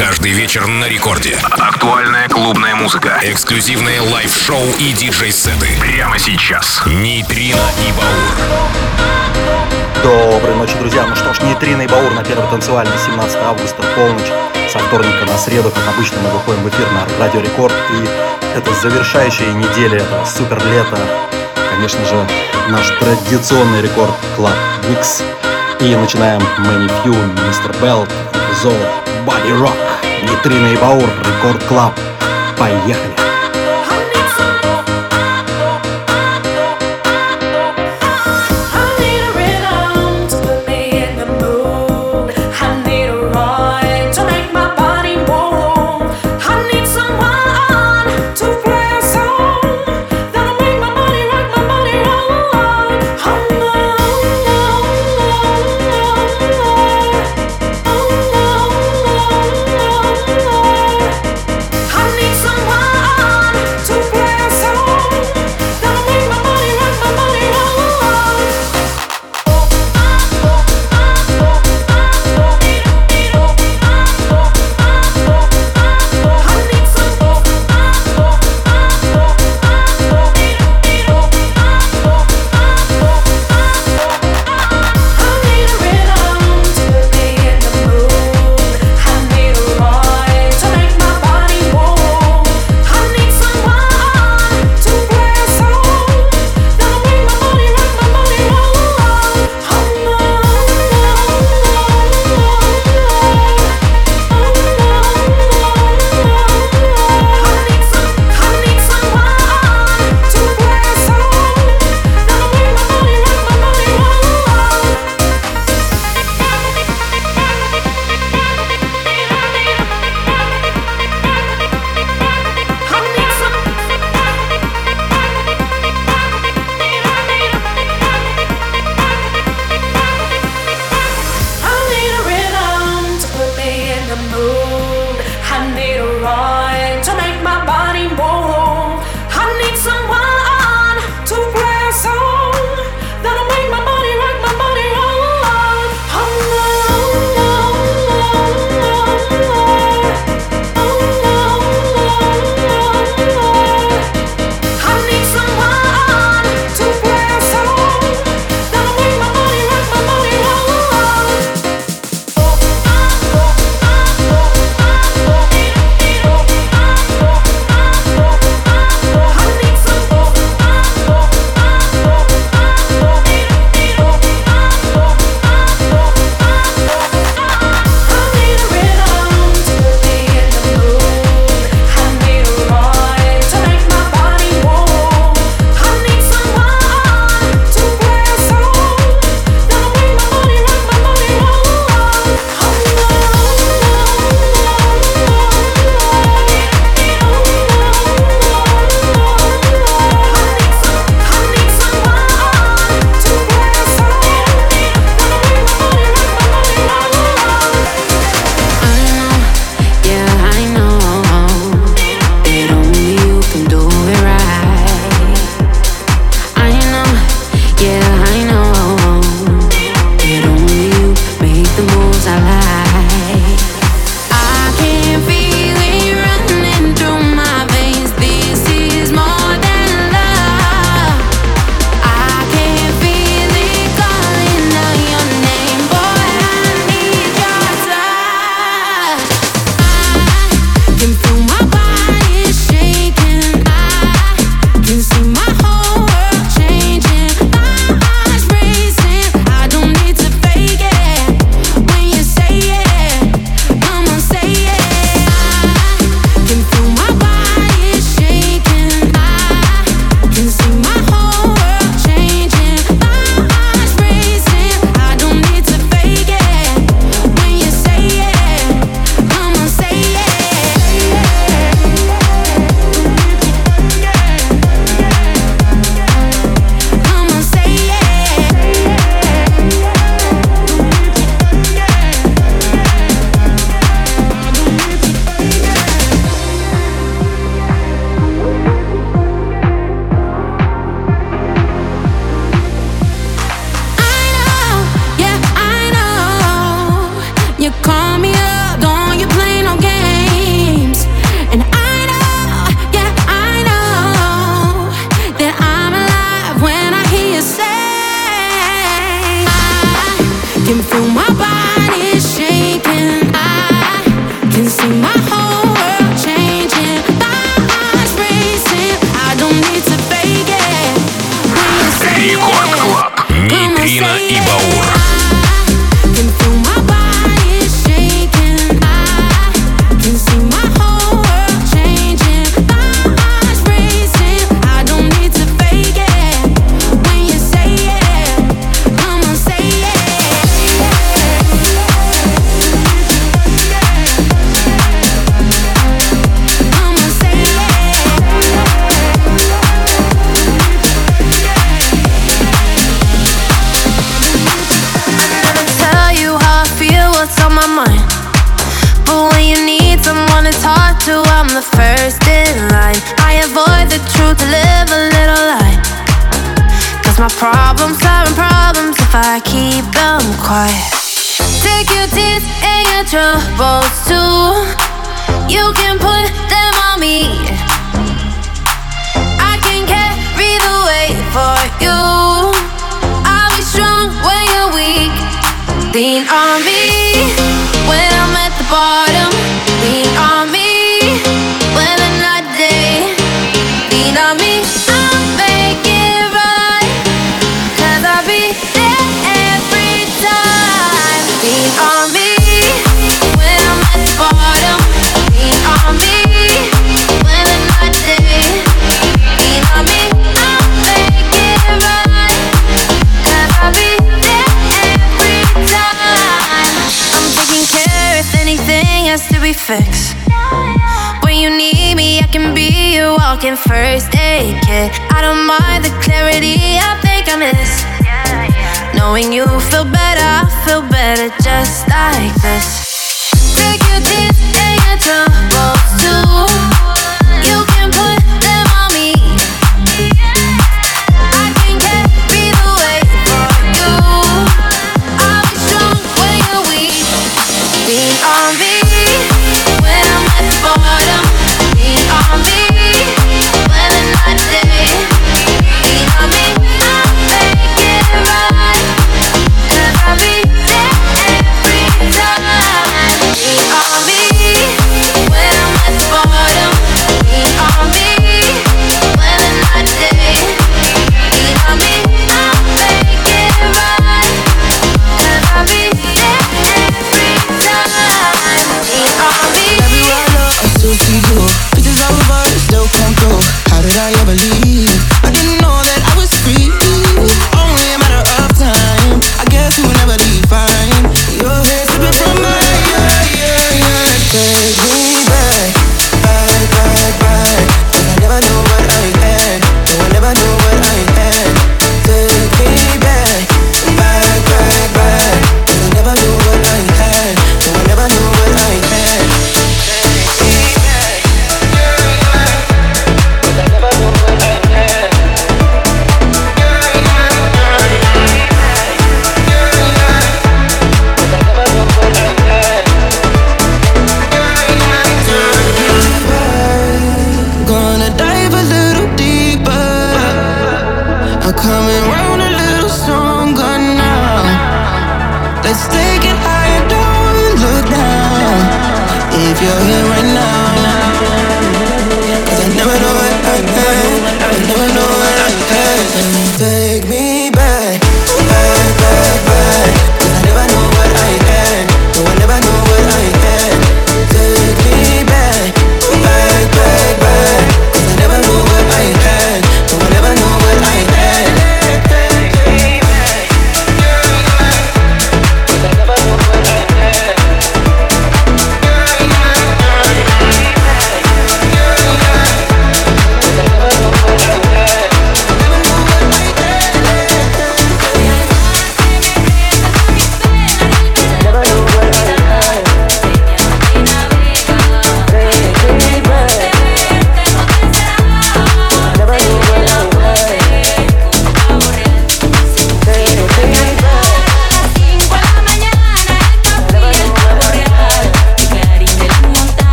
Каждый вечер на рекорде. Актуальная клубная музыка. Эксклюзивные лайв-шоу и диджей-сеты. Прямо сейчас. Нейтрино и Баур. Доброй ночи, друзья. Ну что ж, Нейтрино и Баур на первой танцевальной 17 августа, полночь. Со вторника на среду, как обычно, мы выходим в эфир на Радио Рекорд. И это завершающая неделя этого супер лета. Конечно же, наш традиционный рекорд Club Mix. И начинаем Мэнни Фью, Мистер Белт, Зол, Body Rock, Нитрина и Баур, Рекорд Клаб. Поехали! Ibo When I'm at the bottom, lean on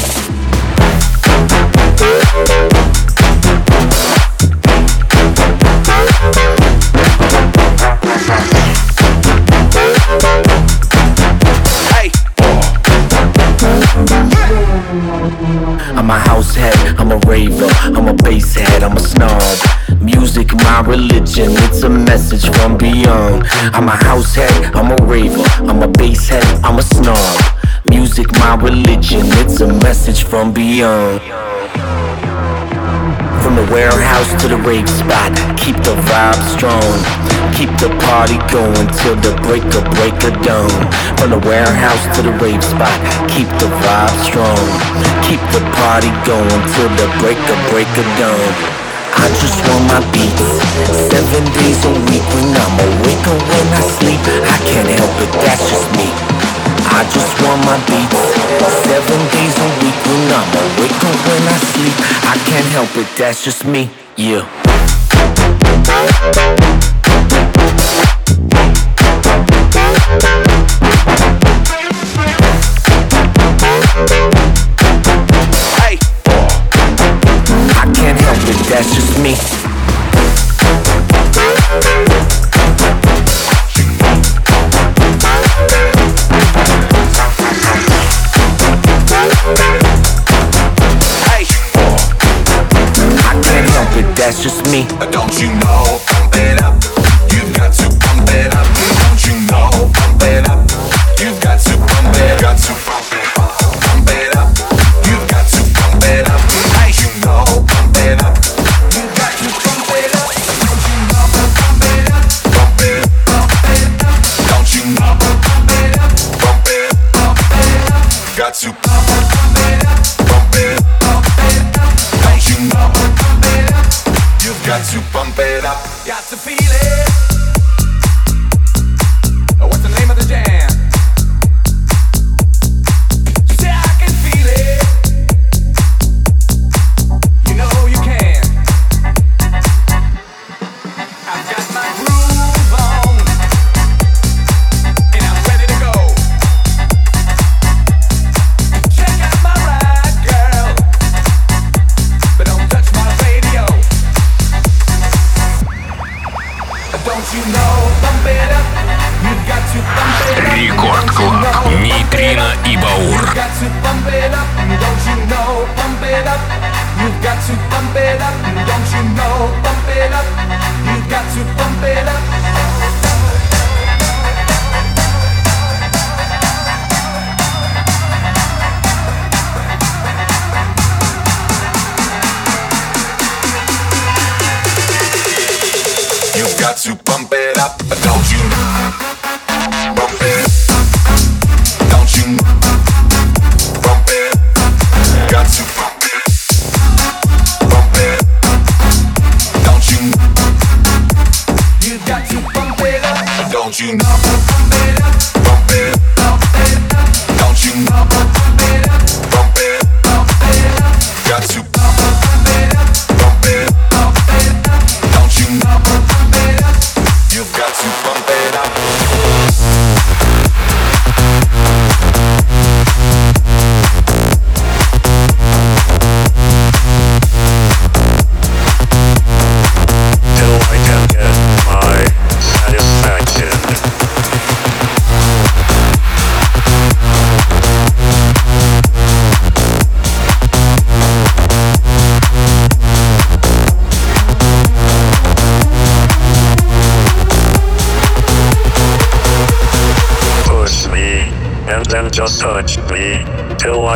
that's just me. religion, it's a message from beyond. I'm a house head, I'm a raver, I'm a bass head, I'm a snob. Music, my religion, it's a message from beyond. From the warehouse to the rave spot, keep the vibe strong. Keep the party going till the break of break of dawn. From the warehouse to the rave spot, keep the vibe strong. Keep the party going till the break of break of dawn. I just want my beats Seven days a week when I'm awake when I sleep I can't help it, that's just me I just want my beats Seven days a week when I'm awake or when I sleep I can't help it, that's just me, yeah Hey. I can't help it, that's just me.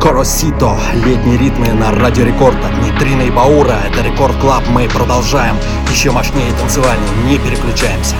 Коросито, летние ритмы на Радио Рекорд от Нитрина и Баура. Это Рекорд Клаб, мы продолжаем. Еще мощнее танцевальнее, не переключаемся.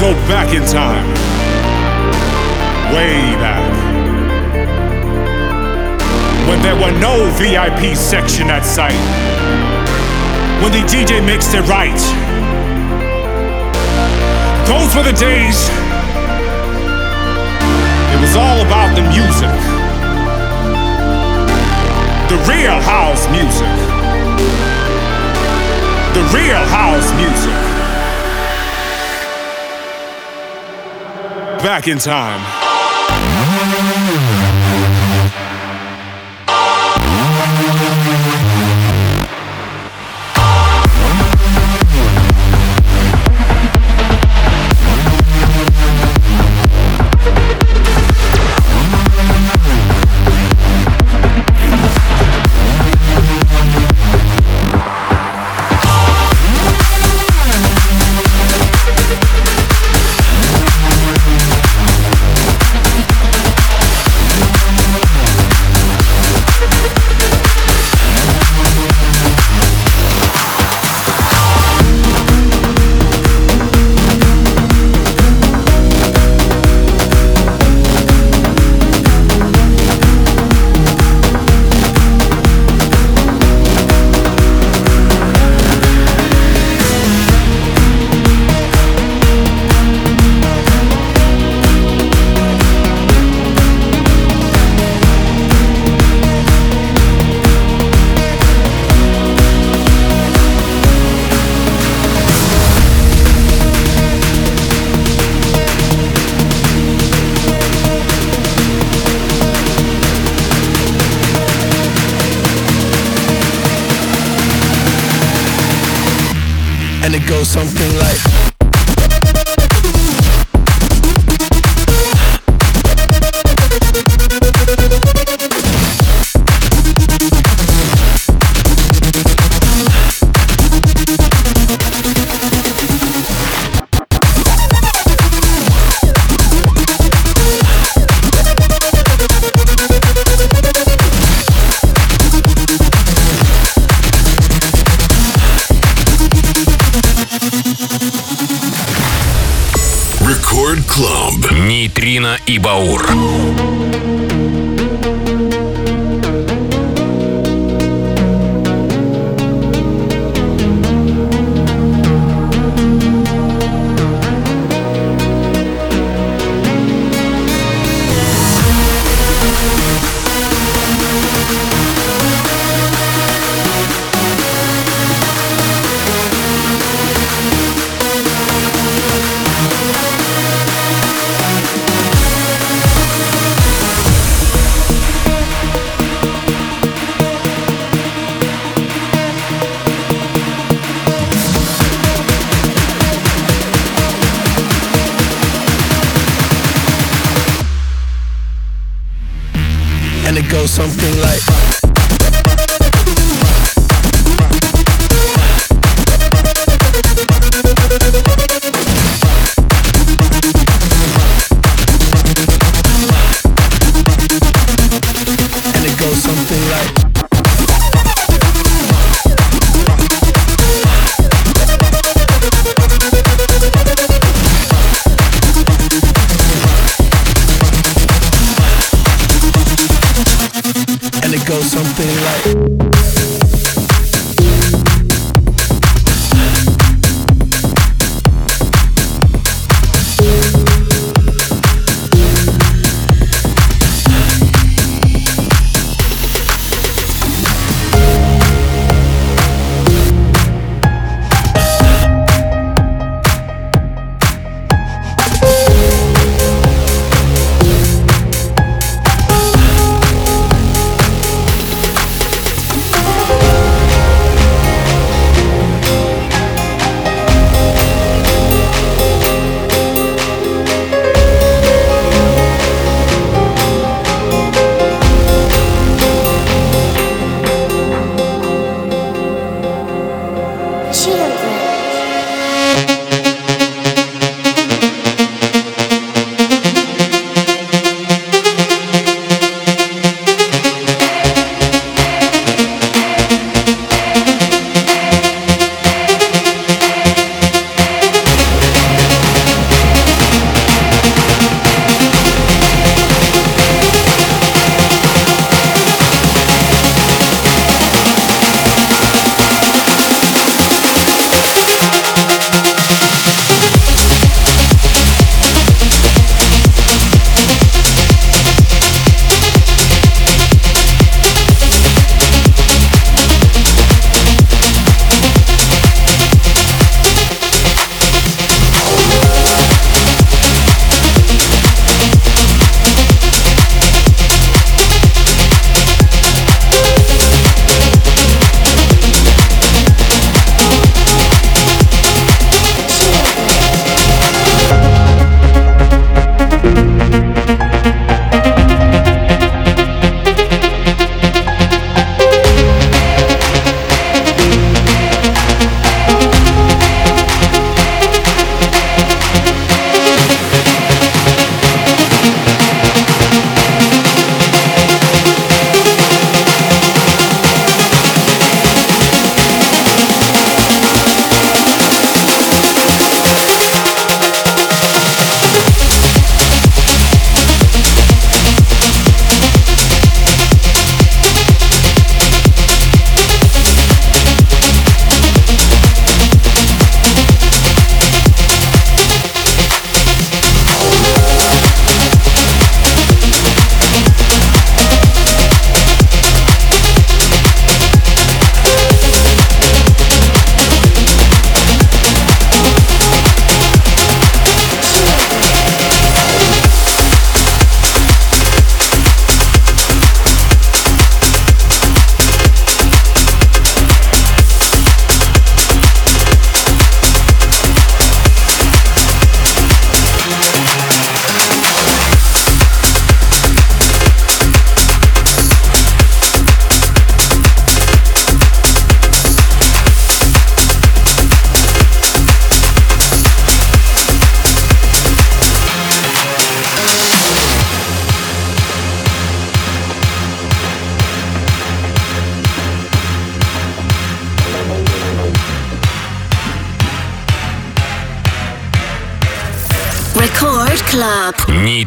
Go back in time. Way back. When there were no VIP section at sight. When the DJ mixed it right. Those were the days. It was all about the music. The real house music. The real house music. Back in time. Something something like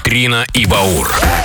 Нейтрино и Баур.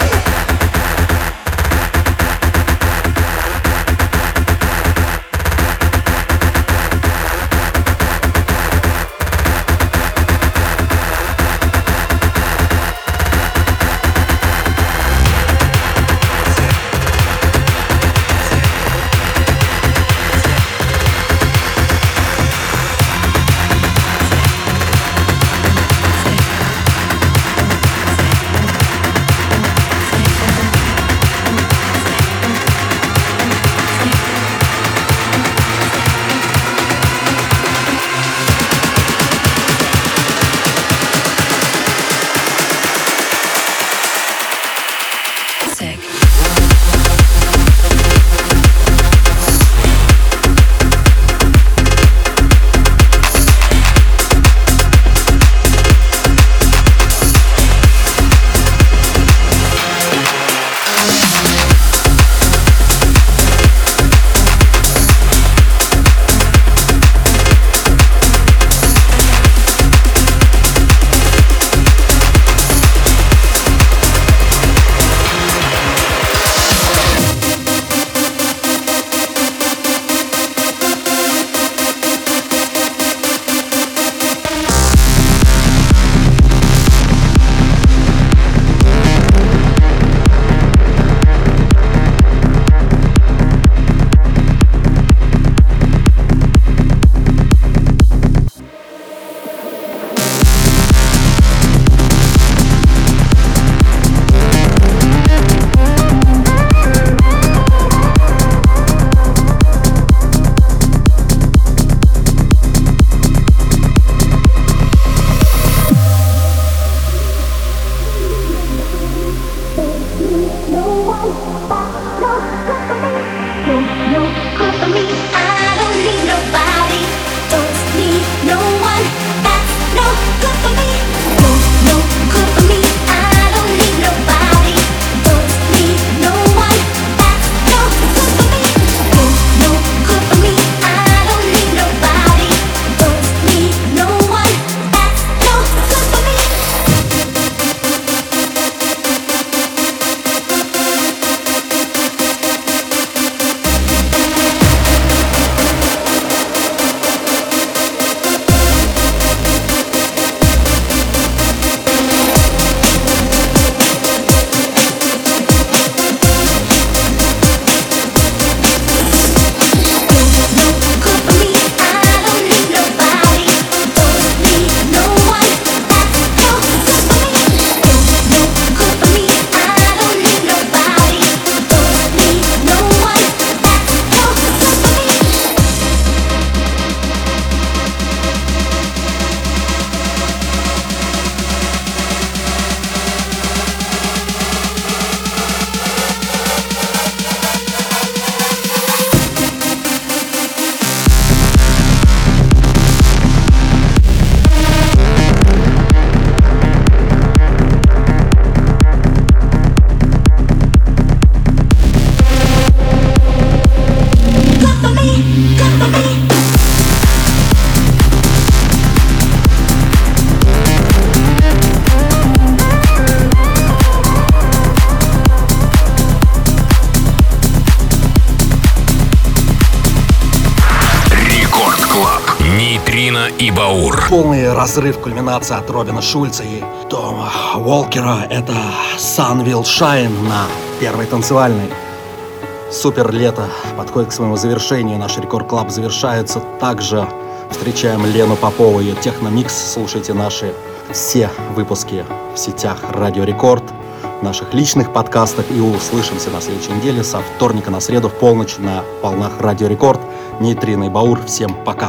Разрыв кульминация от Робина Шульца и Тома Уолкера. Это Sun Will Shine на первой танцевальной. Супер лето подходит к своему завершению. Наш Рекорд Клаб завершается. Также встречаем Лену Попову, ее Техномикс. Слушайте наши все выпуски в сетях Радио Рекорд, наших личных подкастах. И услышимся на следующей неделе со вторника на среду в полночь на волнах Радио Рекорд. Нейтрино Баур. Всем пока.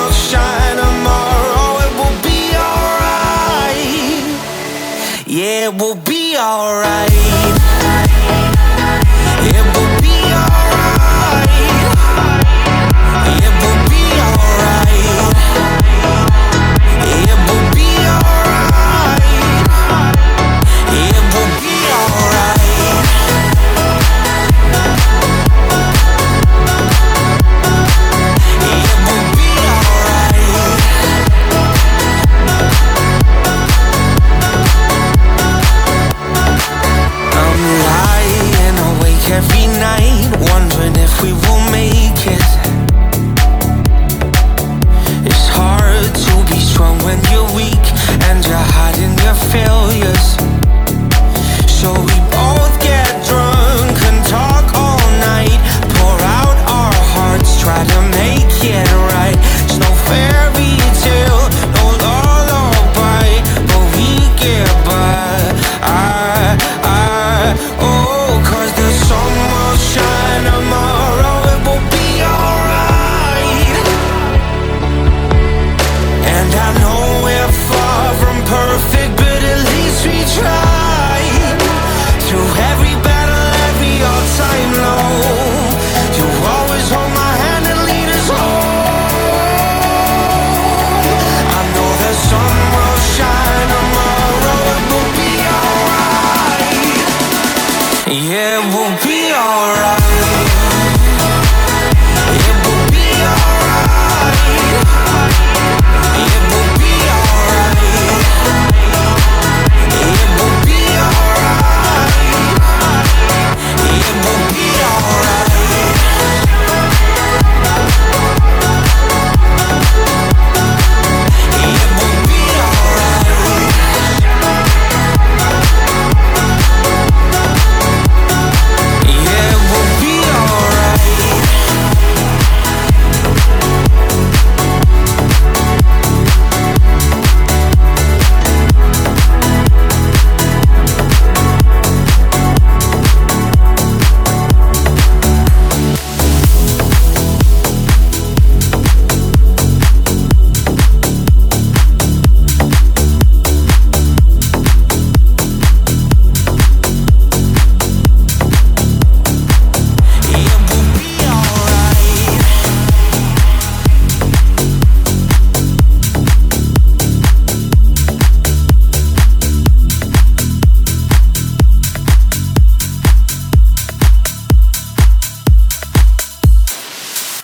Yeah, we'll be alright. will be alright. will be alright. We'll be alright.